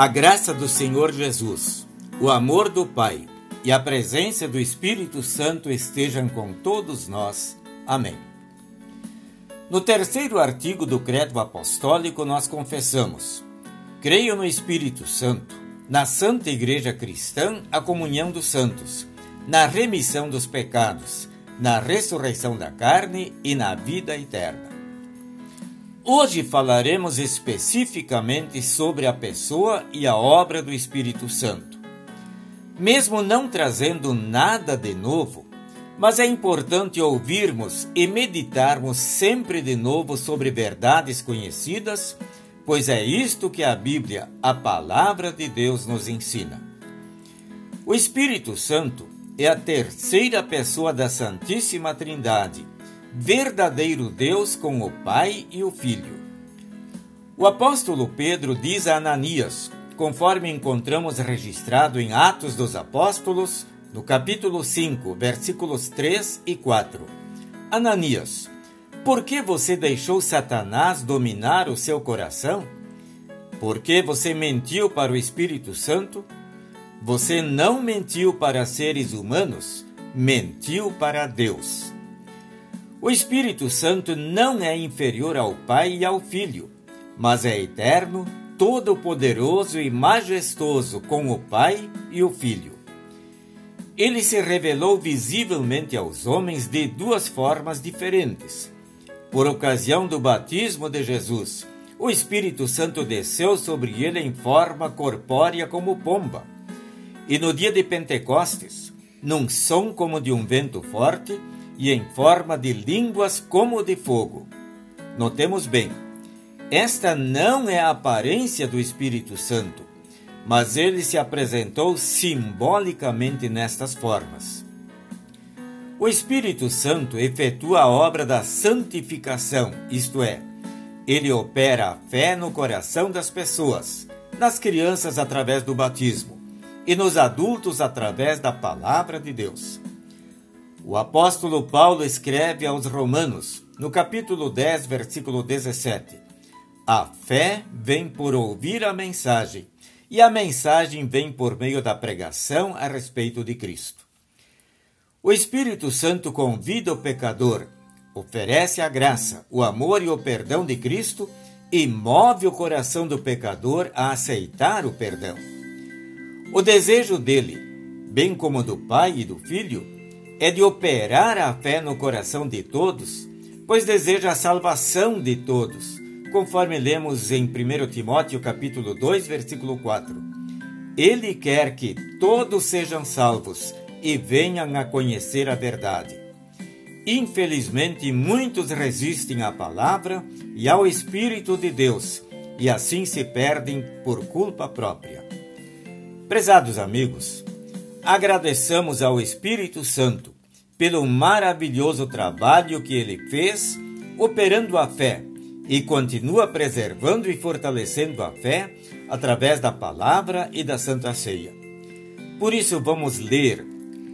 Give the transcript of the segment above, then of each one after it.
A graça do Senhor Jesus, o amor do Pai e a presença do Espírito Santo estejam com todos nós. Amém. No terceiro artigo do Credo Apostólico, nós confessamos: Creio no Espírito Santo, na Santa Igreja Cristã, a comunhão dos santos, na remissão dos pecados, na ressurreição da carne e na vida eterna. Hoje falaremos especificamente sobre a pessoa e a obra do Espírito Santo. Mesmo não trazendo nada de novo, mas é importante ouvirmos e meditarmos sempre de novo sobre verdades conhecidas, pois é isto que a Bíblia, a palavra de Deus, nos ensina. O Espírito Santo é a terceira pessoa da Santíssima Trindade verdadeiro Deus com o Pai e o Filho. O apóstolo Pedro diz a Ananias, conforme encontramos registrado em Atos dos Apóstolos, no capítulo 5, versículos 3 e 4. Ananias, por que você deixou Satanás dominar o seu coração? Por que você mentiu para o Espírito Santo? Você não mentiu para seres humanos, mentiu para Deus. O Espírito Santo não é inferior ao Pai e ao Filho, mas é eterno, todo-poderoso e majestoso com o Pai e o Filho. Ele se revelou visivelmente aos homens de duas formas diferentes. Por ocasião do batismo de Jesus, o Espírito Santo desceu sobre ele em forma corpórea como pomba. E no dia de Pentecostes, num som como de um vento forte, e em forma de línguas como de fogo. Notemos bem, esta não é a aparência do Espírito Santo, mas ele se apresentou simbolicamente nestas formas. O Espírito Santo efetua a obra da santificação, isto é, ele opera a fé no coração das pessoas, nas crianças através do batismo e nos adultos através da palavra de Deus. O apóstolo Paulo escreve aos Romanos, no capítulo 10, versículo 17: A fé vem por ouvir a mensagem, e a mensagem vem por meio da pregação a respeito de Cristo. O Espírito Santo convida o pecador, oferece a graça, o amor e o perdão de Cristo e move o coração do pecador a aceitar o perdão. O desejo dele, bem como do Pai e do Filho, é de operar a fé no coração de todos, pois deseja a salvação de todos, conforme lemos em 1 Timóteo capítulo 2, versículo 4. Ele quer que todos sejam salvos e venham a conhecer a verdade. Infelizmente, muitos resistem à palavra e ao Espírito de Deus e assim se perdem por culpa própria. Prezados amigos, Agradeçamos ao Espírito Santo pelo maravilhoso trabalho que ele fez operando a fé e continua preservando e fortalecendo a fé através da palavra e da Santa Ceia. Por isso, vamos ler,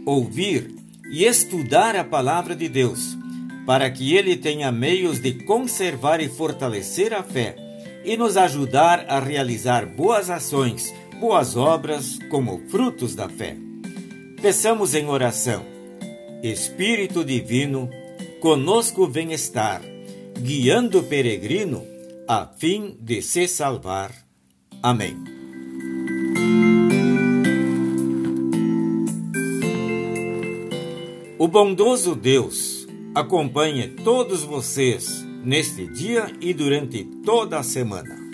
ouvir e estudar a palavra de Deus, para que ele tenha meios de conservar e fortalecer a fé e nos ajudar a realizar boas ações, boas obras como frutos da fé. Peçamos em oração. Espírito Divino, conosco vem estar, guiando o peregrino a fim de se salvar. Amém. O bondoso Deus acompanhe todos vocês neste dia e durante toda a semana.